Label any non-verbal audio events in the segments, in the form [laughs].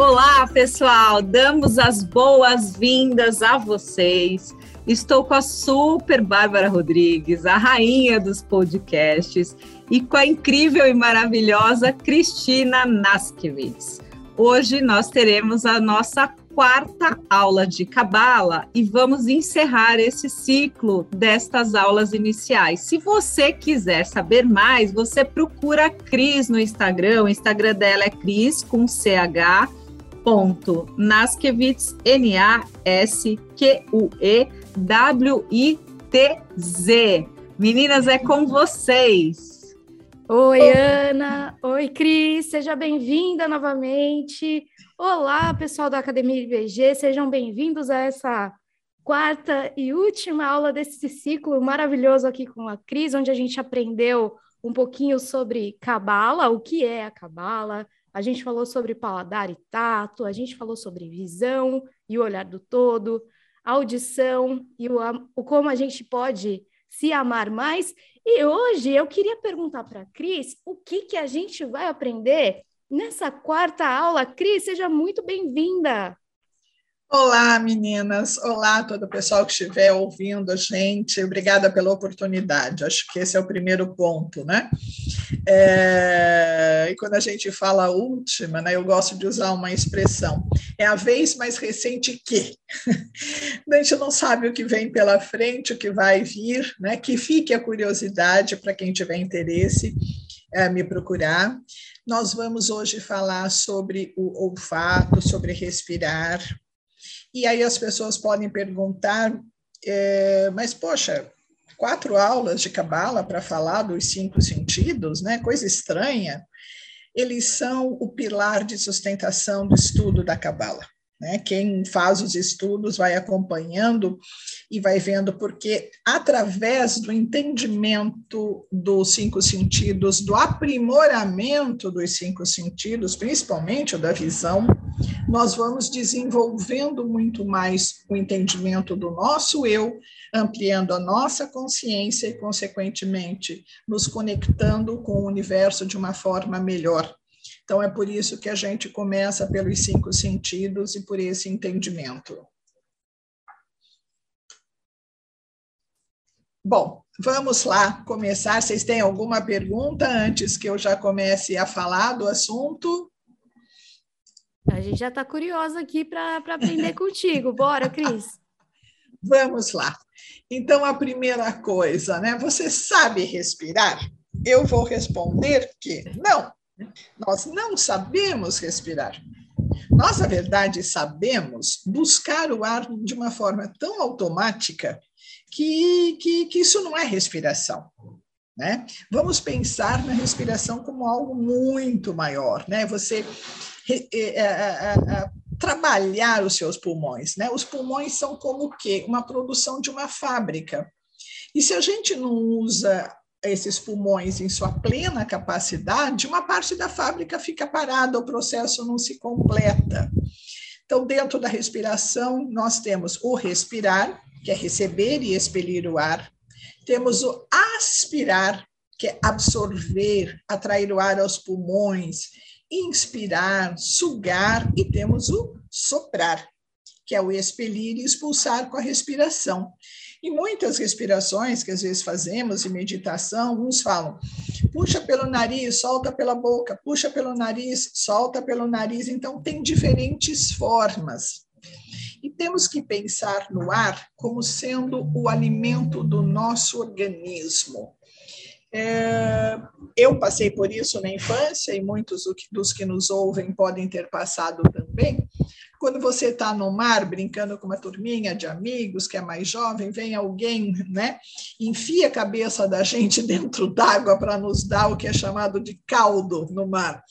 Olá, pessoal! Damos as boas-vindas a vocês. Estou com a super Bárbara Rodrigues, a rainha dos podcasts, e com a incrível e maravilhosa Cristina Naskevitz. Hoje nós teremos a nossa quarta aula de Cabala e vamos encerrar esse ciclo destas aulas iniciais. Se você quiser saber mais, você procura a Cris no Instagram. O Instagram dela é Cris com CH ponto Naskevitz, N-A-S-Q-U-E-W-I-T-Z. Meninas, é com vocês. Oi, Ana. Oi, Cris. Seja bem-vinda novamente. Olá, pessoal da Academia IBG. Sejam bem-vindos a essa quarta e última aula desse ciclo maravilhoso aqui com a Cris, onde a gente aprendeu um pouquinho sobre cabala, o que é a cabala, a gente falou sobre paladar e tato, a gente falou sobre visão e o olhar do todo, audição e o, o como a gente pode se amar mais. E hoje eu queria perguntar para a Cris o que, que a gente vai aprender nessa quarta aula. Cris, seja muito bem-vinda. Olá, meninas. Olá, todo o pessoal que estiver ouvindo a gente. Obrigada pela oportunidade. Acho que esse é o primeiro ponto, né? É... E quando a gente fala última, né, eu gosto de usar uma expressão. É a vez mais recente que. [laughs] a gente não sabe o que vem pela frente, o que vai vir, né? Que fique a curiosidade para quem tiver interesse é, me procurar. Nós vamos hoje falar sobre o olfato, sobre respirar, e aí as pessoas podem perguntar, é, mas poxa, quatro aulas de cabala para falar dos cinco sentidos, né? Coisa estranha. Eles são o pilar de sustentação do estudo da cabala. Né? Quem faz os estudos vai acompanhando e vai vendo, porque através do entendimento dos cinco sentidos, do aprimoramento dos cinco sentidos, principalmente o da visão, nós vamos desenvolvendo muito mais o entendimento do nosso eu, ampliando a nossa consciência e, consequentemente, nos conectando com o universo de uma forma melhor. Então, é por isso que a gente começa pelos cinco sentidos e por esse entendimento. Bom, vamos lá começar. Vocês têm alguma pergunta antes que eu já comece a falar do assunto? A gente já está curiosa aqui para aprender contigo. Bora, Cris. [laughs] Vamos lá. Então, a primeira coisa, né? Você sabe respirar? Eu vou responder que não. Nós não sabemos respirar. Nós, na verdade, sabemos buscar o ar de uma forma tão automática que, que, que isso não é respiração. Né? Vamos pensar na respiração como algo muito maior. Né? Você é, é, é, trabalhar os seus pulmões. Né? Os pulmões são como o quê? Uma produção de uma fábrica. E se a gente não usa esses pulmões em sua plena capacidade, uma parte da fábrica fica parada, o processo não se completa. Então, dentro da respiração, nós temos o respirar, que é receber e expelir o ar, temos o aspirar, que é absorver, atrair o ar aos pulmões, inspirar, sugar, e temos o soprar, que é o expelir e expulsar com a respiração. E muitas respirações que às vezes fazemos em meditação, uns falam, puxa pelo nariz, solta pela boca, puxa pelo nariz, solta pelo nariz. Então, tem diferentes formas. E temos que pensar no ar como sendo o alimento do nosso organismo. É, eu passei por isso na infância e muitos dos que nos ouvem podem ter passado também. Quando você está no mar brincando com uma turminha de amigos que é mais jovem, vem alguém, né, enfia a cabeça da gente [laughs] dentro d'água para nos dar o que é chamado de caldo no mar.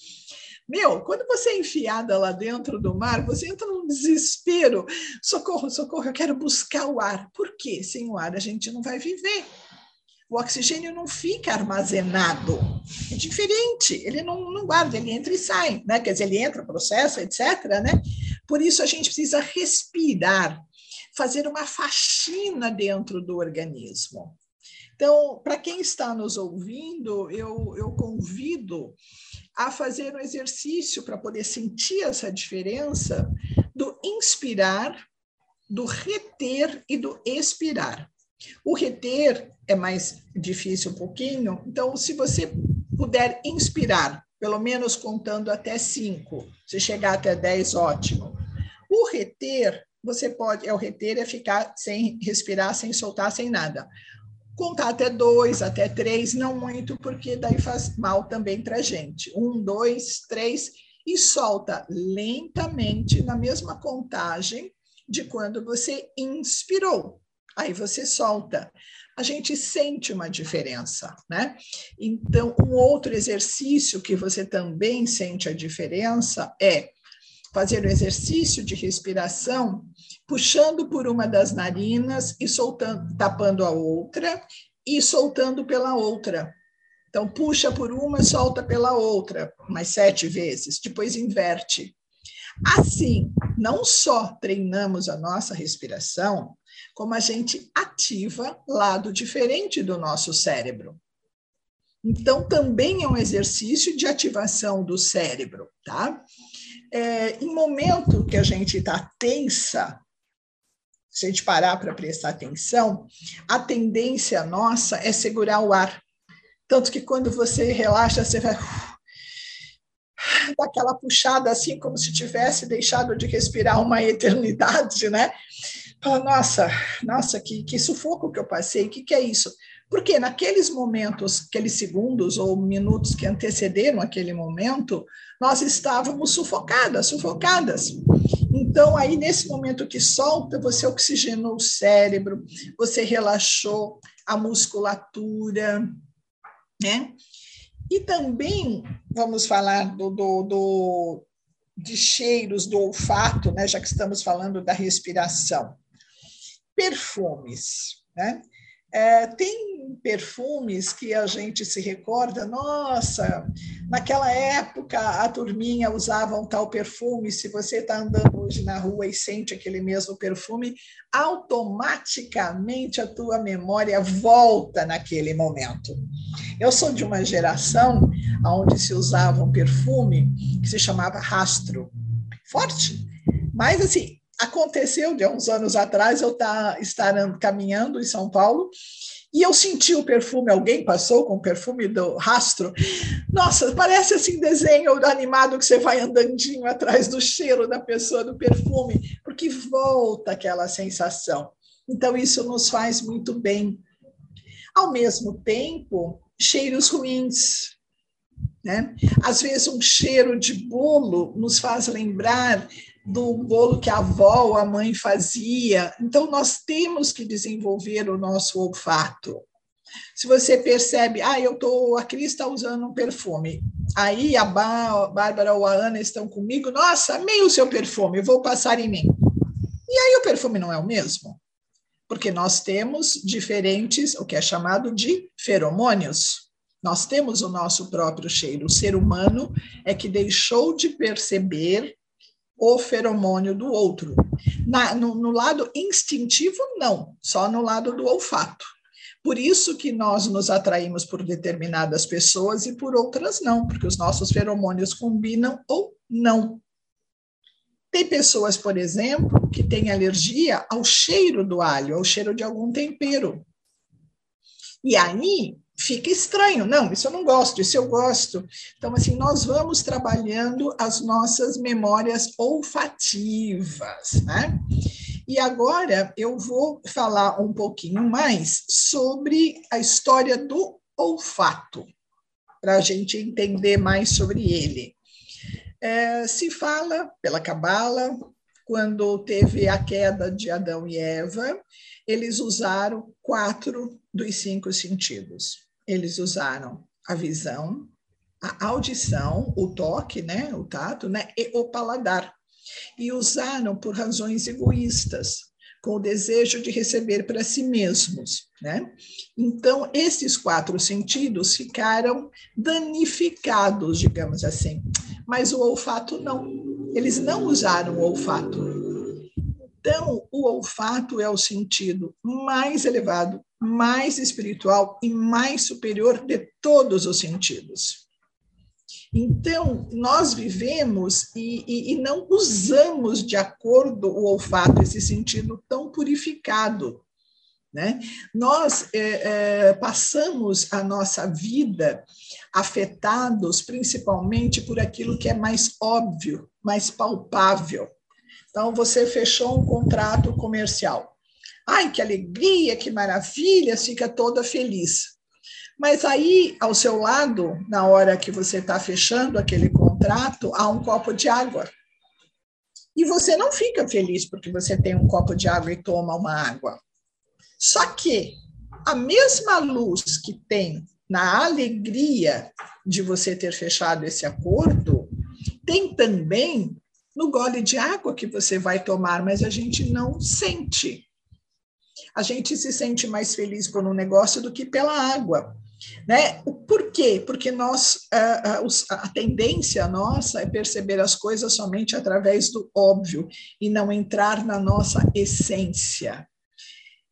Meu, quando você é enfiada lá dentro do mar, você entra num desespero. Socorro, socorro, eu quero buscar o ar. Por quê? Sem o ar a gente não vai viver o oxigênio não fica armazenado. É diferente, ele não, não guarda, ele entra e sai, né? Quer dizer, ele entra, processa, etc. Né? Por isso a gente precisa respirar. fazer uma faxina dentro do organismo. Então, para quem está nos ouvindo, eu, eu convido a fazer um exercício para poder sentir essa diferença do inspirar, do reter e do expirar. O reter é mais difícil um pouquinho, então, se você puder inspirar, pelo menos contando até cinco, se chegar até dez, ótimo. O reter, você pode, é o reter é ficar sem respirar, sem soltar, sem nada contar até dois, até três, não muito, porque daí faz mal também para a gente. Um, dois, três, e solta lentamente na mesma contagem de quando você inspirou. Aí você solta. A gente sente uma diferença, né? Então, um outro exercício que você também sente a diferença é fazer o exercício de respiração puxando por uma das narinas e soltando, tapando a outra e soltando pela outra. Então, puxa por uma, solta pela outra, mais sete vezes, depois inverte. Assim, não só treinamos a nossa respiração, como a gente ativa lado diferente do nosso cérebro. Então, também é um exercício de ativação do cérebro, tá? É, em momento que a gente está tensa, se a gente parar para prestar atenção, a tendência nossa é segurar o ar. Tanto que quando você relaxa, você vai [sighs] dar aquela puxada assim, como se tivesse deixado de respirar uma [laughs] eternidade, né? Fala, nossa, nossa, que, que sufoco que eu passei, o que, que é isso? Porque naqueles momentos, aqueles segundos ou minutos que antecederam aquele momento, nós estávamos sufocadas, sufocadas. Então, aí, nesse momento que solta, você oxigenou o cérebro, você relaxou a musculatura, né? E também vamos falar do, do, do, de cheiros, do olfato, né? já que estamos falando da respiração. Perfumes, né? É, tem perfumes que a gente se recorda, nossa, naquela época a turminha usava um tal perfume. Se você está andando hoje na rua e sente aquele mesmo perfume, automaticamente a tua memória volta naquele momento. Eu sou de uma geração onde se usava um perfume que se chamava rastro, forte, mas assim aconteceu de uns anos atrás eu tá, estar caminhando em São Paulo e eu senti o perfume, alguém passou com o perfume do rastro. Nossa, parece assim desenho animado que você vai andandinho atrás do cheiro da pessoa, do perfume, porque volta aquela sensação. Então, isso nos faz muito bem. Ao mesmo tempo, cheiros ruins. Né? Às vezes, um cheiro de bolo nos faz lembrar do bolo que a avó ou a mãe fazia. Então, nós temos que desenvolver o nosso olfato. Se você percebe, ah, eu tô, a Cris está usando um perfume, aí a, Bárbara ou a Ana estão comigo, nossa, amei o seu perfume, vou passar em mim. E aí o perfume não é o mesmo, porque nós temos diferentes, o que é chamado de feromônios. Nós temos o nosso próprio cheiro. O ser humano é que deixou de perceber o feromônio do outro. Na, no, no lado instintivo, não, só no lado do olfato. Por isso que nós nos atraímos por determinadas pessoas e por outras não, porque os nossos feromônios combinam ou não. Tem pessoas, por exemplo, que têm alergia ao cheiro do alho, ao cheiro de algum tempero. E aí fica estranho. Não, isso eu não gosto, isso eu gosto. Então, assim, nós vamos trabalhando as nossas memórias olfativas, né? E agora eu vou falar um pouquinho mais sobre a história do olfato, para a gente entender mais sobre ele. É, se fala pela Cabala, quando teve a queda de Adão e Eva, eles usaram quatro dos cinco sentidos eles usaram a visão, a audição, o toque, né, o tato, né, e o paladar. E usaram por razões egoístas, com o desejo de receber para si mesmos, né? Então, esses quatro sentidos ficaram danificados, digamos assim. Mas o olfato não. Eles não usaram o olfato. Então, o olfato é o sentido mais elevado, mais espiritual e mais superior de todos os sentidos. Então, nós vivemos e, e, e, não usamos de acordo o olfato, esse sentido tão purificado. Né? Nós é, é, passamos a nossa vida afetados principalmente por aquilo que é mais óbvio, mais palpável. Então, você fechou um contrato comercial. Ai, que alegria, que maravilha, fica toda feliz. Mas aí, ao seu lado, na hora que você está fechando aquele contrato, há um copo de água. E você não fica feliz porque você tem um copo de água e toma uma água. Só que a mesma luz que tem na alegria de você ter fechado esse acordo, tem também no gole de água que você vai tomar, mas a gente não sente. A gente se sente mais feliz por um negócio do que pela água. Né? Por quê? Porque nós, a, a, tendência nossa é perceber as coisas somente através do óbvio e não entrar na nossa essência.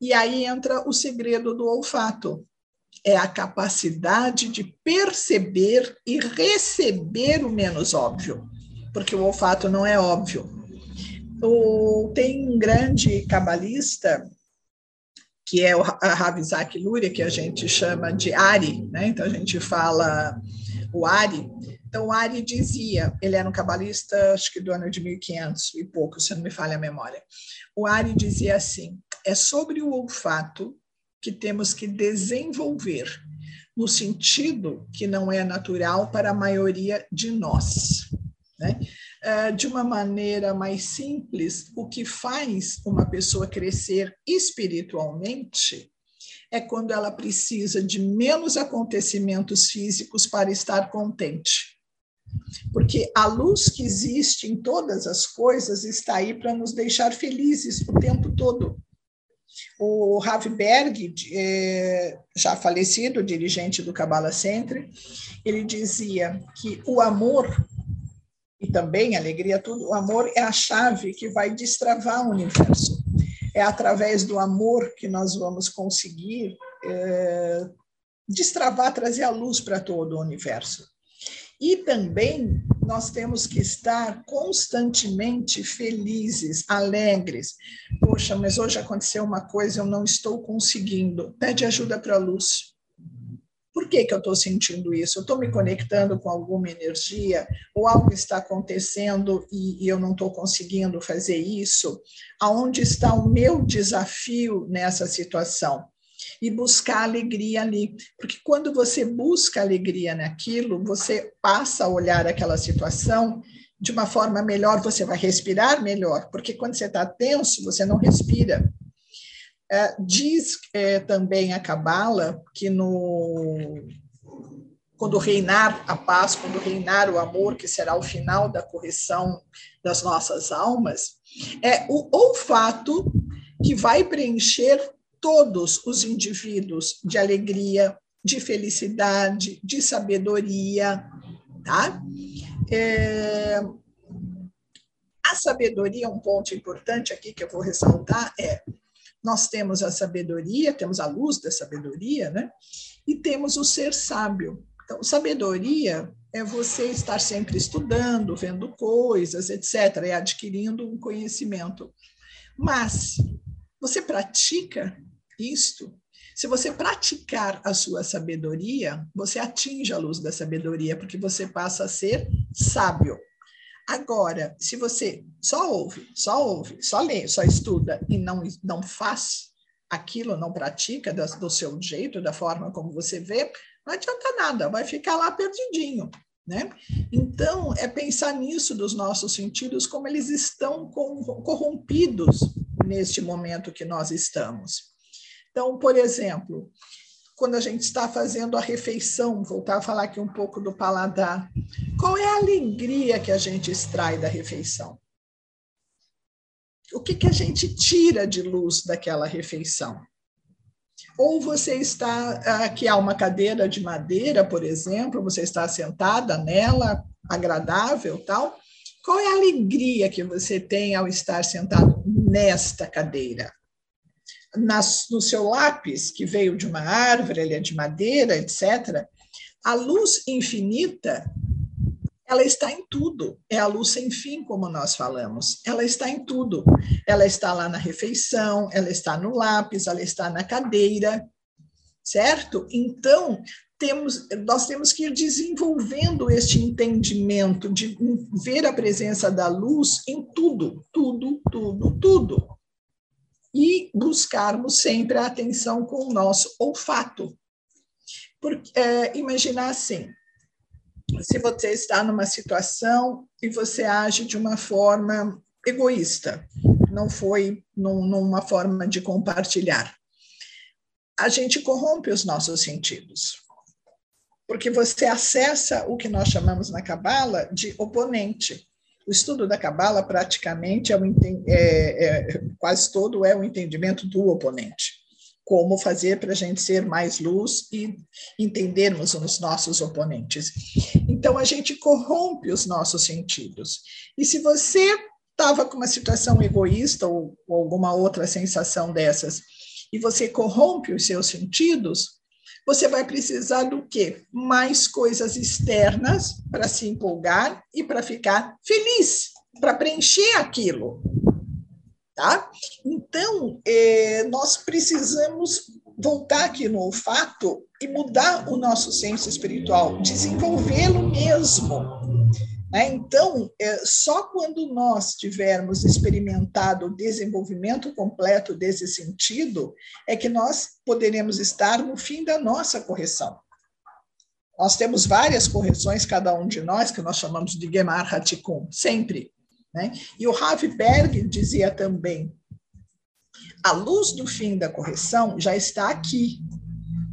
E aí entra o segredo do olfato. É a capacidade de perceber e receber o menos óbvio, porque o olfato não é óbvio. O, tem um grande cabalista que é o Rav Isaac Luria, que a gente chama de Ari, né? então a gente fala o Ari. Então, o Ari dizia, ele era um cabalista, acho que do ano de 1500 e pouco, se não me falha a memória. O Ari dizia assim: é sobre o olfato que temos que desenvolver, no sentido que não é natural para a maioria de nós. Né? É, de uma maneira mais simples, o que faz uma pessoa crescer espiritualmente é quando ela precisa de menos acontecimentos físicos para estar contente. Porque a luz que existe em todas as coisas está aí para nos deixar felizes o tempo todo. O Rav Berg, é, já falecido, dirigente do Kabbalah Center, ele dizia que o amor e também alegria, tudo, o amor é a chave que vai destravar o universo. É através do amor que nós vamos conseguir é, destravar, trazer a luz para todo o universo. E também nós temos que estar constantemente felizes, alegres. Poxa, mas hoje aconteceu uma coisa, eu não estou conseguindo. Pede ajuda para a luz. Por que, que eu estou sentindo isso? Eu estou me conectando com alguma energia, ou algo está acontecendo e, e eu não estou conseguindo fazer isso? Aonde está o meu desafio nessa situação? E buscar alegria ali. Porque quando você busca alegria naquilo, você passa a olhar aquela situação de uma forma melhor, você vai respirar melhor, porque quando você está tenso, você não respira. É, diz é, também a Cabala que no quando reinar a paz, quando reinar o amor, que será o final da correção das nossas almas, é o olfato que vai preencher todos os indivíduos de alegria, de felicidade, de sabedoria, tá? É, a sabedoria, um ponto importante aqui que eu vou ressaltar é nós temos a sabedoria, temos a luz da sabedoria, né? E temos o ser sábio. Então, sabedoria é você estar sempre estudando, vendo coisas, etc., e adquirindo um conhecimento. Mas você pratica isto? Se você praticar a sua sabedoria, você atinge a luz da sabedoria, porque você passa a ser sábio. Agora, se você só ouve, só ouve, só lê, só estuda e não, não faz aquilo, não pratica do, do seu jeito, da forma como você vê, não adianta nada, vai ficar lá perdidinho. Né? Então, é pensar nisso dos nossos sentidos, como eles estão corrompidos neste momento que nós estamos. Então, por exemplo, quando a gente está fazendo a refeição, voltar a falar aqui um pouco do paladar. Qual é a alegria que a gente extrai da refeição? O que, que a gente tira de luz daquela refeição? Ou você está, aqui há uma cadeira de madeira, por exemplo, você está sentada nela, agradável, tal. Qual é a alegria que você tem ao estar sentado nesta cadeira. Nas, no seu lápis, que veio de uma árvore, ele é de madeira, etc., a luz infinita ela está em tudo. É a luz sem fim, como nós falamos. Ela está em tudo. Ela está lá na refeição, ela está no lápis, ela está na cadeira, certo? Então, temos, nós temos que ir desenvolvendo este entendimento de ver a presença da luz em tudo, tudo, tudo, tudo. E buscarmos sempre a atenção com o nosso olfato. Porque, é, imaginar assim, se você está numa situação e você age de uma forma egoísta, não foi num, numa forma de compartilhar. A gente corrompe os nossos sentidos, porque você acessa o que nós chamamos na Cabala de oponente. O estudo da Cabala praticamente é, o, é, é quase todo é o entendimento do oponente como fazer para a gente ser mais luz e entendermos os nossos oponentes. Então, a gente corrompe os nossos sentidos. E se você estava com uma situação egoísta ou, ou alguma outra sensação dessas, e você corrompe os seus sentidos, você vai precisar do quê? Mais coisas externas para se empolgar e para ficar feliz, para preencher aquilo. Tá? Então, é, nós precisamos voltar aqui no olfato e mudar o nosso senso espiritual, desenvolvê-lo mesmo. Né? Então, é, só quando nós tivermos experimentado o desenvolvimento completo desse sentido, é que nós poderemos estar no fim da nossa correção. Nós temos várias correções, cada um de nós, que nós chamamos de Gemar Hatikun, sempre. Né? E o Ravi Berg dizia também: a luz do fim da correção já está aqui,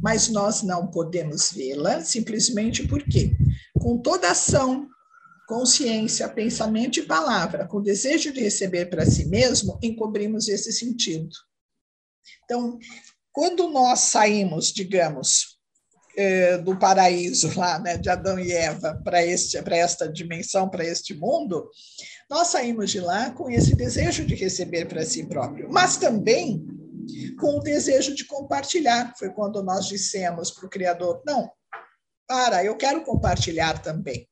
mas nós não podemos vê-la simplesmente porque, com toda ação, consciência, pensamento e palavra, com desejo de receber para si mesmo, encobrimos esse sentido. Então, quando nós saímos, digamos, eh, do paraíso lá, né, de Adão e Eva, para esta dimensão, para este mundo, nós saímos de lá com esse desejo de receber para si próprio, mas também com o desejo de compartilhar. Foi quando nós dissemos para o Criador: não, para, eu quero compartilhar também.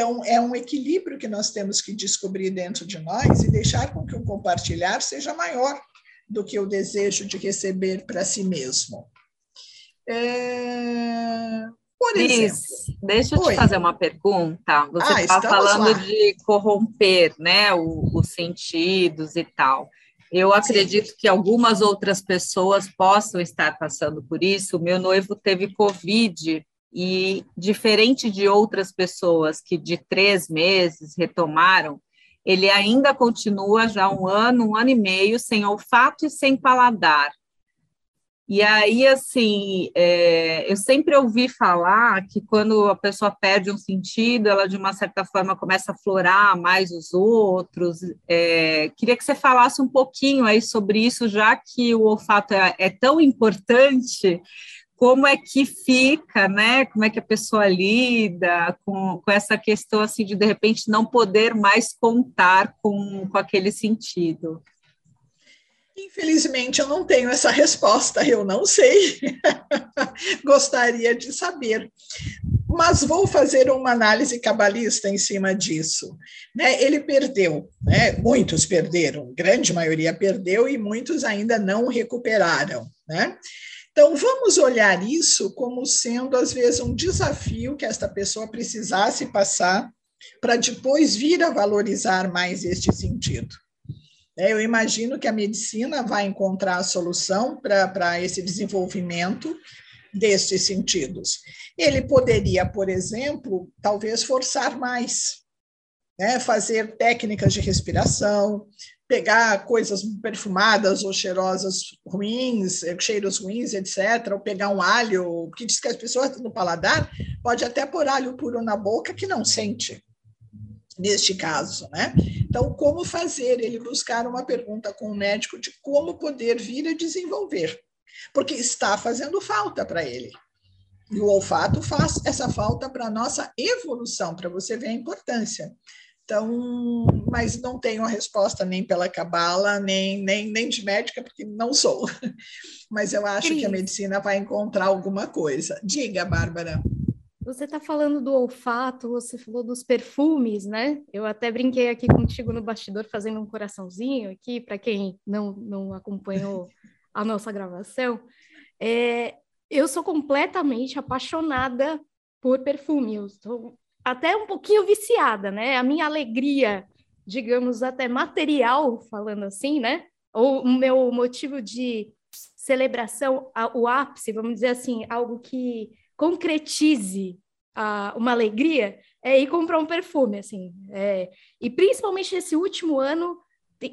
Então, é um equilíbrio que nós temos que descobrir dentro de nós e deixar com que o compartilhar seja maior do que o desejo de receber para si mesmo. É... Por exemplo. deixa eu Oi. te fazer uma pergunta. Você está ah, falando lá. de corromper né, o, os sentidos e tal. Eu acredito Sim. que algumas outras pessoas possam estar passando por isso. Meu noivo teve Covid e, diferente de outras pessoas que de três meses retomaram, ele ainda continua já um ano, um ano e meio sem olfato e sem paladar. E aí, assim, é, eu sempre ouvi falar que quando a pessoa perde um sentido, ela de uma certa forma começa a florar mais os outros. É, queria que você falasse um pouquinho aí sobre isso, já que o olfato é, é tão importante. Como é que fica, né? Como é que a pessoa lida com, com essa questão assim de de repente não poder mais contar com, com aquele sentido? Infelizmente, eu não tenho essa resposta, eu não sei. [laughs] Gostaria de saber. Mas vou fazer uma análise cabalista em cima disso. Né? Ele perdeu, né? muitos perderam, grande maioria perdeu e muitos ainda não recuperaram. Né? Então, vamos olhar isso como sendo, às vezes, um desafio que esta pessoa precisasse passar para depois vir a valorizar mais este sentido. É, eu imagino que a medicina vai encontrar a solução para esse desenvolvimento destes sentidos. Ele poderia, por exemplo, talvez forçar mais, né? fazer técnicas de respiração, pegar coisas perfumadas ou cheirosas ruins, cheiros ruins, etc., ou pegar um alho, porque diz que as pessoas no paladar pode até pôr alho puro na boca que não sente neste caso, né? Então, como fazer? Ele buscar uma pergunta com o médico de como poder vir a desenvolver, porque está fazendo falta para ele. E o olfato faz essa falta para a nossa evolução, para você ver a importância. Então, mas não tenho a resposta nem pela cabala, nem, nem, nem de médica, porque não sou. [laughs] Mas eu acho Cris. que a medicina vai encontrar alguma coisa. Diga, Bárbara. Você está falando do olfato, você falou dos perfumes, né? Eu até brinquei aqui contigo no bastidor fazendo um coraçãozinho aqui, para quem não, não acompanhou [laughs] a nossa gravação. É, eu sou completamente apaixonada por perfume. Eu estou até um pouquinho viciada, né? A minha alegria, digamos, até material, falando assim, né? Ou o meu motivo de celebração, o ápice, vamos dizer assim, algo que concretize a, uma alegria, é ir comprar um perfume, assim. É, e principalmente nesse último ano,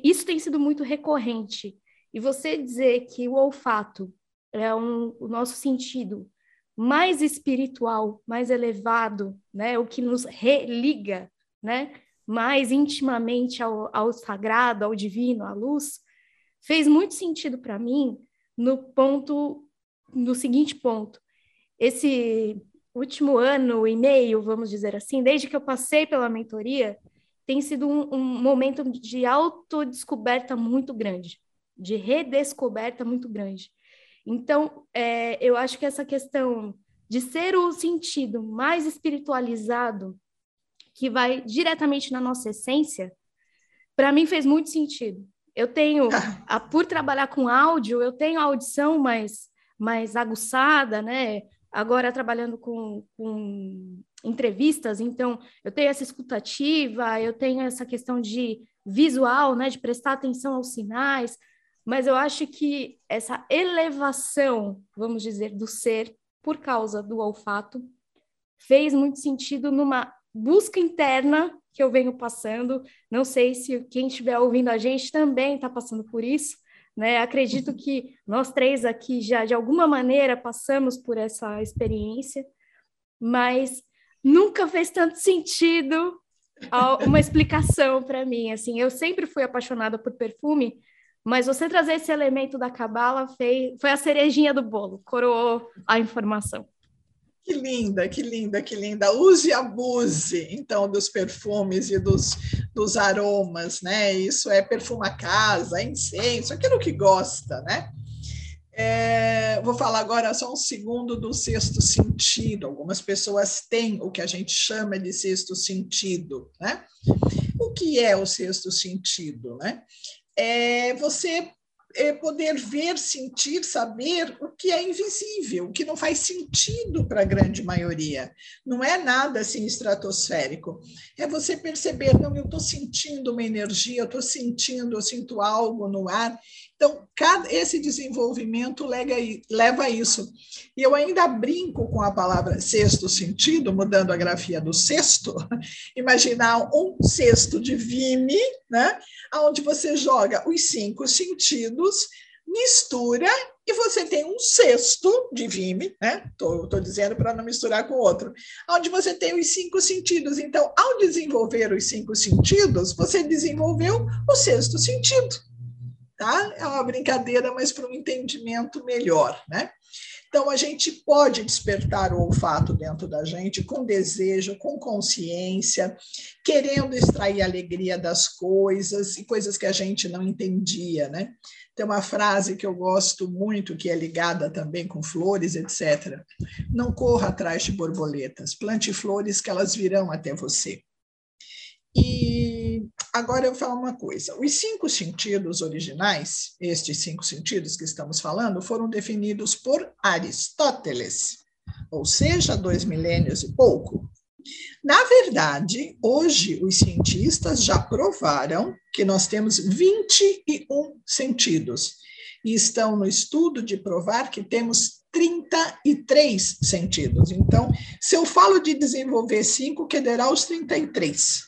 isso tem sido muito recorrente. E você dizer que o olfato é um, o nosso sentido mais espiritual, mais elevado, né, o que nos religa, né, mais intimamente ao, ao sagrado, ao divino, à luz, fez muito sentido para mim no ponto, no seguinte ponto. Esse último ano e meio, vamos dizer assim, desde que eu passei pela mentoria, tem sido um, um momento de autodescoberta muito grande, de redescoberta muito grande. Então, é, eu acho que essa questão de ser o sentido mais espiritualizado, que vai diretamente na nossa essência, para mim fez muito sentido. Eu tenho, [laughs] a, por trabalhar com áudio, eu tenho a audição mais, mais aguçada, né? agora trabalhando com, com entrevistas, então eu tenho essa escutativa, eu tenho essa questão de visual, né, de prestar atenção aos sinais, mas eu acho que essa elevação, vamos dizer, do ser por causa do olfato fez muito sentido numa busca interna que eu venho passando. Não sei se quem estiver ouvindo a gente também está passando por isso, né? Acredito que nós três aqui já, de alguma maneira, passamos por essa experiência, mas nunca fez tanto sentido uma explicação para mim. Assim, eu sempre fui apaixonada por perfume, mas você trazer esse elemento da cabala foi, foi a cerejinha do bolo, coroou a informação. Que linda, que linda, que linda. Use e abuse, então, dos perfumes e dos, dos aromas, né? Isso é perfuma casa, incenso, aquilo que gosta, né? É, vou falar agora só um segundo do sexto sentido. Algumas pessoas têm o que a gente chama de sexto sentido, né? O que é o sexto sentido, né? É você é poder ver, sentir, saber o que é invisível, o que não faz sentido para a grande maioria. Não é nada assim estratosférico. É você perceber, não, eu estou sentindo uma energia, eu estou sentindo, eu sinto algo no ar. Então, cada, esse desenvolvimento leva a isso. E eu ainda brinco com a palavra sexto sentido, mudando a grafia do sexto, [laughs] imaginar um cesto de vime, né? onde você joga os cinco sentidos, mistura e você tem um cesto de vime, né? Estou dizendo para não misturar com outro, onde você tem os cinco sentidos. Então, ao desenvolver os cinco sentidos, você desenvolveu o sexto sentido. Tá? É uma brincadeira, mas para um entendimento melhor, né? Então, a gente pode despertar o olfato dentro da gente com desejo, com consciência, querendo extrair alegria das coisas e coisas que a gente não entendia, né? Tem uma frase que eu gosto muito, que é ligada também com flores, etc. Não corra atrás de borboletas, plante flores que elas virão até você. E agora eu falo uma coisa: os cinco sentidos originais, estes cinco sentidos que estamos falando, foram definidos por Aristóteles, ou seja, dois milênios e pouco. Na verdade, hoje os cientistas já provaram que nós temos 21 sentidos e estão no estudo de provar que temos 33 sentidos. Então, se eu falo de desenvolver cinco, que derá os 33.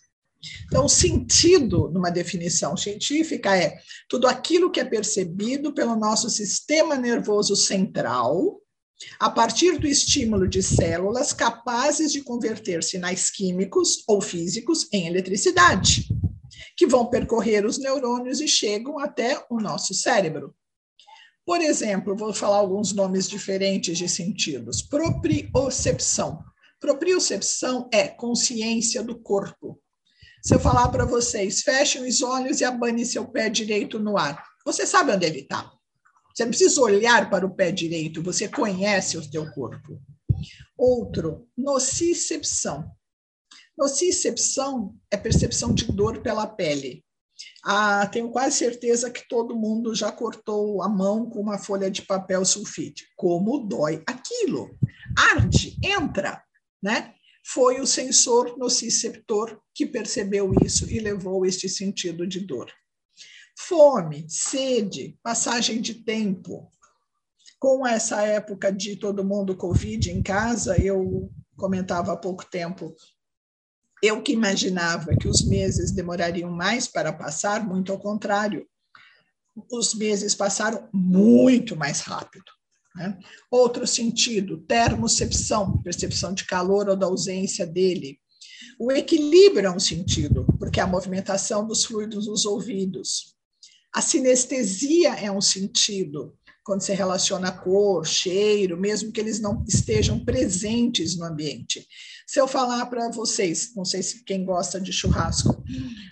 Então, o sentido, numa definição científica, é tudo aquilo que é percebido pelo nosso sistema nervoso central, a partir do estímulo de células capazes de converter sinais químicos ou físicos em eletricidade, que vão percorrer os neurônios e chegam até o nosso cérebro. Por exemplo, vou falar alguns nomes diferentes de sentidos. Propriocepção. Propriocepção é consciência do corpo Se eu falar para vocês, fechem os olhos e abane seu pé direito no ar, você sabe onde ele está. Você não precisa olhar para o pé direito, você conhece o seu corpo. Outro, nocicepção. Nocicepção é percepção de dor pela pele. Ah, tenho quase certeza que todo mundo já cortou a mão com uma folha de papel sulfite. Como dói aquilo? Arde, entra, né? Foi o sensor nociceptor que percebeu isso e levou este sentido de dor. Fome, sede, passagem de tempo. Com essa época de todo mundo Covid em casa, eu comentava há pouco tempo eu que imaginava que os meses demorariam mais para passar, muito ao contrário, os meses passaram muito mais rápido. Né? Outro sentido, termocepção, percepção de calor ou da ausência dele. O equilíbrio é um sentido, porque é a movimentação dos fluidos nos ouvidos. A sinestesia é um sentido, quando se relaciona cor, cheiro, mesmo que eles não estejam presentes no ambiente. Se eu falar para vocês, não sei se quem gosta de churrasco,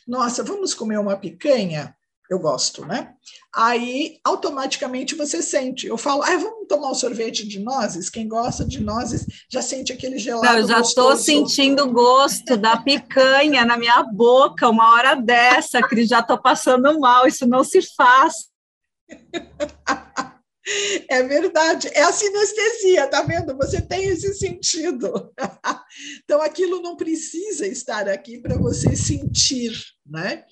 nossa, vamos comer uma picanha? Eu gosto, né? Aí automaticamente você sente. Eu falo, ah, vamos tomar um sorvete de nozes? Quem gosta de nozes já sente aquele gelado. Não, eu já estou sentindo o gosto da picanha na minha boca uma hora dessa, Cris, já estou passando mal, isso não se faz. [laughs] É verdade, é a sinestesia, tá vendo? Você tem esse sentido. [laughs] Então, aquilo não precisa estar aqui para você sentir, né?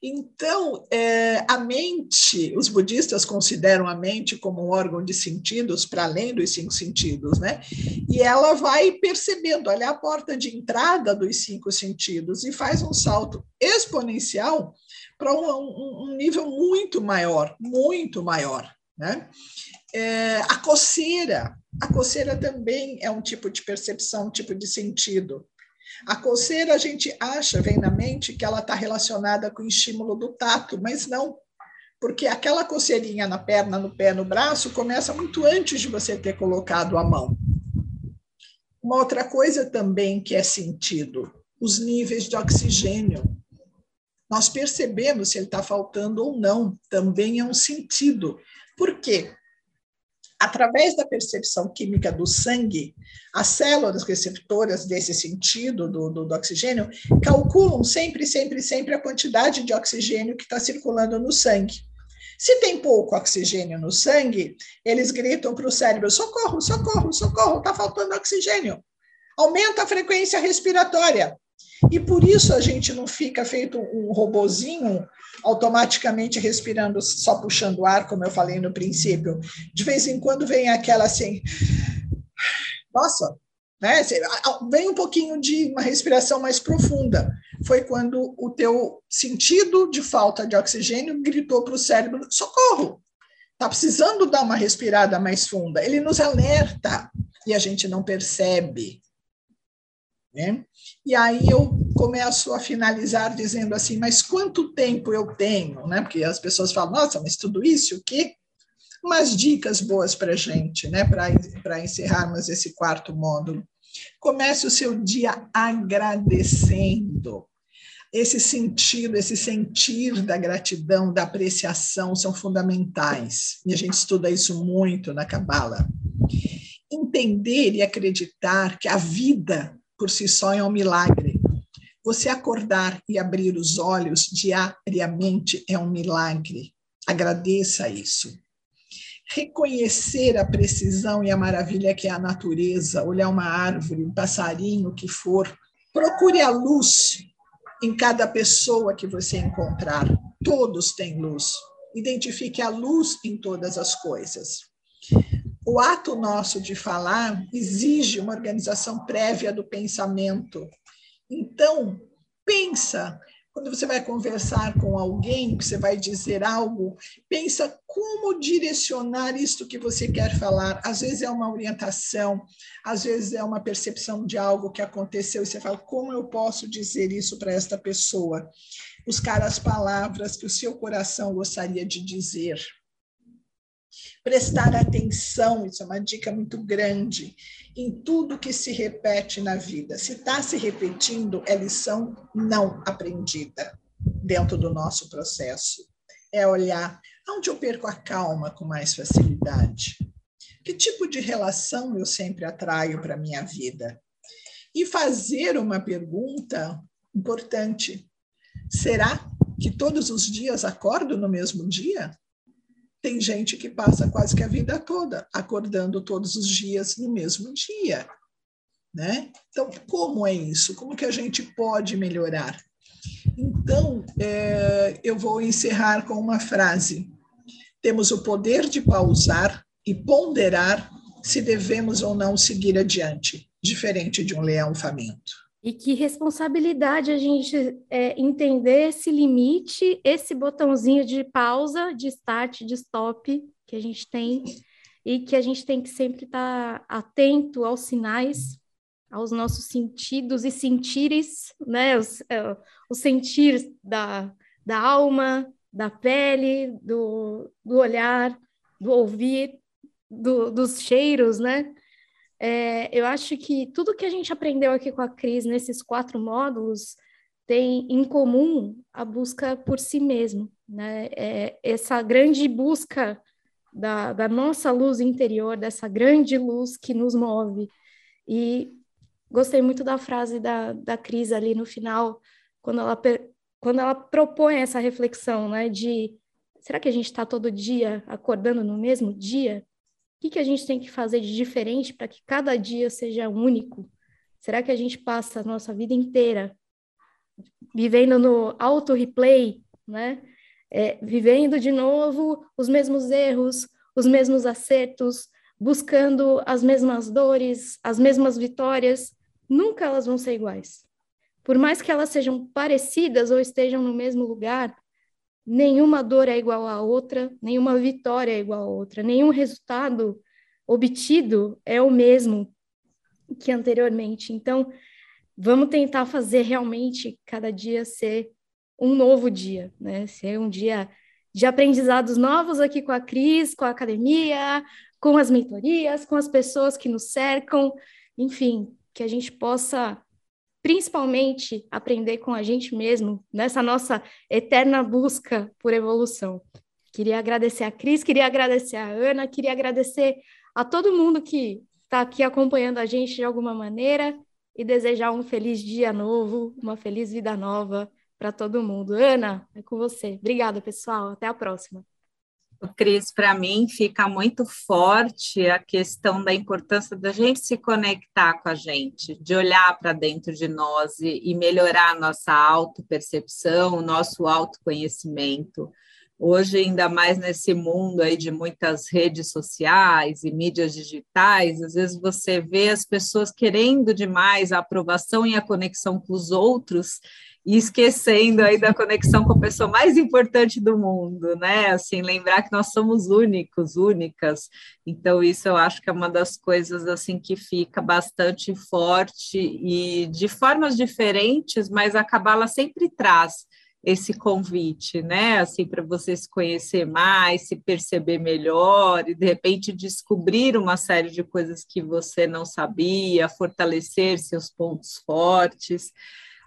Então, é, a mente, os budistas consideram a mente como um órgão de sentidos, para além dos cinco sentidos, né? E ela vai percebendo, olha a porta de entrada dos cinco sentidos e faz um salto exponencial para um, um, nível muito maior, muito maior. Né? É, a coceira, a coceira também é um tipo de percepção, um tipo de sentido. A coceira a gente acha, vem na mente, que ela está relacionada com o estímulo do tato, mas não, porque aquela coceirinha na perna, no pé, no braço, começa muito antes de você ter colocado a mão. Uma outra coisa também que é sentido, os níveis de oxigênio. Nós percebemos se ele está faltando ou não, também é um sentido. Por quê? Através da percepção química do sangue, as células receptoras desse sentido do, do, do oxigênio calculam sempre, sempre, sempre a quantidade de oxigênio que está circulando no sangue. Se tem pouco oxigênio no sangue, eles gritam para o cérebro: socorro, socorro, socorro, está faltando oxigênio. Aumenta a frequência respiratória. E por isso a gente não fica feito um robozinho automaticamente respirando, só puxando ar, como eu falei no princípio. De vez em quando vem aquela assim, nossa, né? Vem um pouquinho de uma respiração mais profunda. Foi quando o teu sentido de falta de oxigênio gritou para o cérebro: socorro, está precisando dar uma respirada mais funda. Ele nos alerta e a gente não percebe. Né? E aí eu começo a finalizar dizendo assim, mas quanto tempo eu tenho? Né? Porque as pessoas falam, nossa, mas tudo isso, o quê? Umas dicas boas para a gente, né? para encerrarmos esse quarto módulo. Comece o seu dia agradecendo. Esse sentido, esse sentir da gratidão, da apreciação são fundamentais. E a gente estuda isso muito na Cabala. Entender e acreditar que a vida por si só é um milagre. Você acordar e abrir os olhos diariamente é um milagre. Agradeça isso. Reconhecer a precisão e a maravilha que é a natureza, olhar uma árvore, um passarinho, o que for. Procure a luz em cada pessoa que você encontrar. Todos têm luz. Identifique a luz em todas as coisas o ato nosso de falar exige uma organização prévia do pensamento. Então, pensa, quando você vai conversar com alguém, que você vai dizer algo, pensa como direcionar isto que você quer falar. Às vezes é uma orientação, às vezes é uma percepção de algo que aconteceu e você fala como eu posso dizer isso para esta pessoa? Buscar as palavras que o seu coração gostaria de dizer Prestar atenção, isso é uma dica muito grande, em tudo que se repete na vida. Se está se repetindo, é lição não aprendida dentro do nosso processo. É olhar onde eu perco a calma com mais facilidade. Que tipo de relação eu sempre atraio para a minha vida? E fazer uma pergunta importante: será que todos os dias acordo no mesmo dia? Tem gente que passa quase que a vida toda acordando todos os dias no mesmo dia. Né? Então, como é isso? Como que a gente pode melhorar? Então, é, eu vou encerrar com uma frase. Temos o poder de pausar e ponderar se devemos ou não seguir adiante, diferente de um leão faminto. E que responsabilidade a gente é, entender esse limite, esse botãozinho de pausa, de start, de stop que a gente tem, e que a gente tem que sempre estar tá atento aos sinais, aos nossos sentidos e sentires, né? Os, é, sentir da, da alma, da pele, do, do olhar, do ouvir, do, dos cheiros, né? É, eu acho que tudo que a gente aprendeu aqui com a Cris nesses quatro módulos tem em comum a busca por si mesmo, né? É, essa grande busca da, da nossa luz interior, dessa grande luz que nos move. E gostei muito da frase da, da Cris ali no final, quando ela, quando ela propõe essa reflexão, né? De será que a gente está todo dia acordando no mesmo dia? O que, que a gente tem que fazer de diferente para que cada dia seja único? Será que a gente passa a nossa vida inteira vivendo no auto-replay, né? É, vivendo de novo os mesmos erros, os mesmos acertos, buscando as mesmas dores, as mesmas vitórias, nunca elas vão ser iguais. Por mais que elas sejam parecidas ou estejam no mesmo lugar, nenhuma dor é igual à outra, nenhuma vitória é igual à outra, nenhum resultado obtido é o mesmo que anteriormente. Então, vamos tentar fazer realmente cada dia ser um novo dia, né? Ser um dia de aprendizados novos aqui com a Cris, com a academia, com as mentorias, com as pessoas que nos cercam, enfim, que a gente possa principalmente aprender com a gente mesmo nessa nossa eterna busca por evolução. Queria agradecer a Cris, queria agradecer a Ana, queria agradecer a todo mundo que está aqui acompanhando a gente de alguma maneira e desejar um feliz dia novo, uma feliz vida nova para todo mundo. Ana, é com você. Obrigada, pessoal. Até a próxima. Cris, para mim fica muito forte a questão da importância da gente se conectar com a gente, de olhar para dentro de nós e, e melhorar a nossa autopercepção, o nosso autoconhecimento. Hoje, ainda mais nesse mundo aí de muitas redes sociais e mídias digitais, às vezes você vê as pessoas querendo demais a aprovação e a conexão com os outros e esquecendo aí da conexão com a pessoa mais importante do mundo, né? Assim, lembrar que nós somos únicos, únicas. Então, isso eu acho que é uma das coisas assim que fica bastante forte e de formas diferentes, mas a Cabala sempre traz esse convite, né? Assim, para você se conhecer mais, se perceber melhor e de repente descobrir uma série de coisas que você não sabia, fortalecer seus pontos fortes.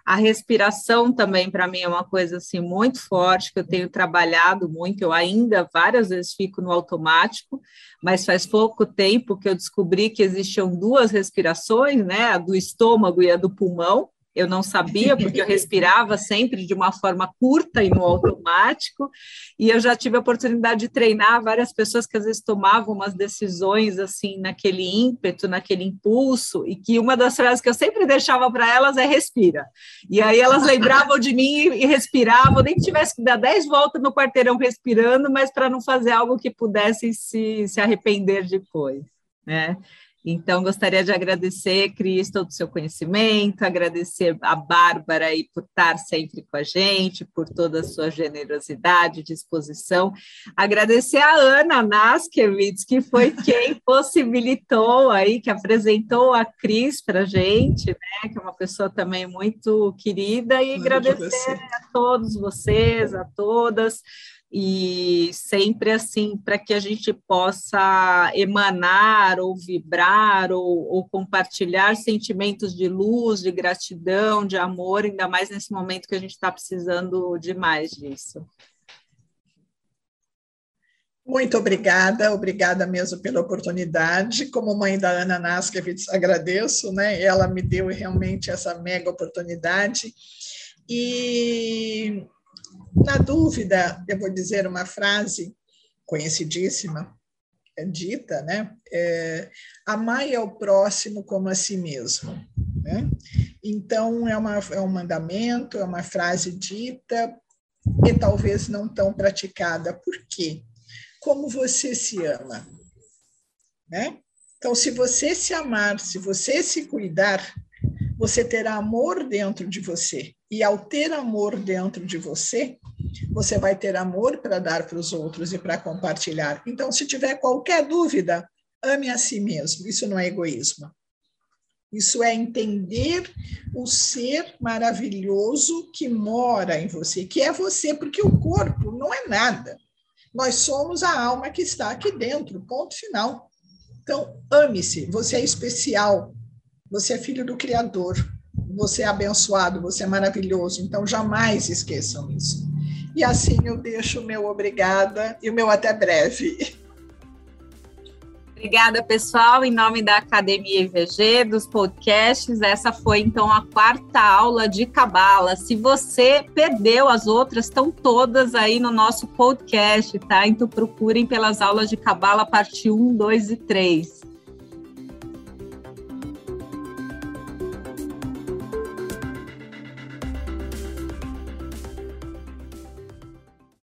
A respiração também, para mim, é uma coisa assim muito forte, que eu tenho trabalhado muito, eu ainda várias vezes fico no automático, mas faz pouco tempo que eu descobri que existiam duas respirações, né? A do estômago e a do pulmão, eu não sabia, porque eu respirava sempre de uma forma curta e no automático, e eu já tive a oportunidade de treinar várias pessoas que às vezes tomavam umas decisões assim, naquele ímpeto, naquele impulso, e que uma das frases que eu sempre deixava para elas é respira. E aí elas lembravam de mim e respiravam, nem que tivesse que dar dez voltas no quarteirão respirando, mas para não fazer algo que pudesse se, se arrepender depois, né? Então, gostaria de agradecer, Cris, todo o seu conhecimento, agradecer a Bárbara aí por estar sempre com a gente, por toda a sua generosidade, disposição. Agradecer a Ana Naskevitz, que foi quem [laughs] possibilitou aí, que apresentou a Cris para a gente, né? Que é uma pessoa também muito querida, e agradecer a todos vocês, a todas e sempre assim para que a gente possa emanar ou vibrar ou, ou, compartilhar sentimentos de luz, de gratidão, de amor, ainda mais nesse momento que a gente está precisando demais disso. Muito obrigada, obrigada mesmo pela oportunidade. Como mãe da Ana Naskevitz, agradeço, né? Ela me deu realmente essa mega oportunidade. E na dúvida, eu vou dizer uma frase conhecidíssima, é dita, né? É, Amai ao próximo como a si mesmo. Né? Então, é, uma, é um mandamento, é uma frase dita e talvez não tão praticada. Por quê? Como você se ama. Né? Então, se você se amar, se você se cuidar, você terá amor dentro de você. E ao ter amor dentro de você, você vai ter amor para dar para os outros e para compartilhar. Então, se tiver qualquer dúvida, ame a si mesmo. Isso não é egoísmo. Isso é entender o ser maravilhoso que mora em você, que é você, porque o corpo não é nada. Nós somos a alma que está aqui dentro, ponto final. Então, ame-se, você é especial, você é filho do Criador, você é abençoado, você é maravilhoso, então jamais esqueçam isso. E assim eu deixo o meu obrigada e o meu até breve. Obrigada, pessoal. Em nome da Academia IVG, dos podcasts, essa foi então a quarta aula de Cabala. Se você perdeu as outras, estão todas aí no nosso podcast, tá? Então procurem pelas aulas de Cabala, parte 1, 2 e 3.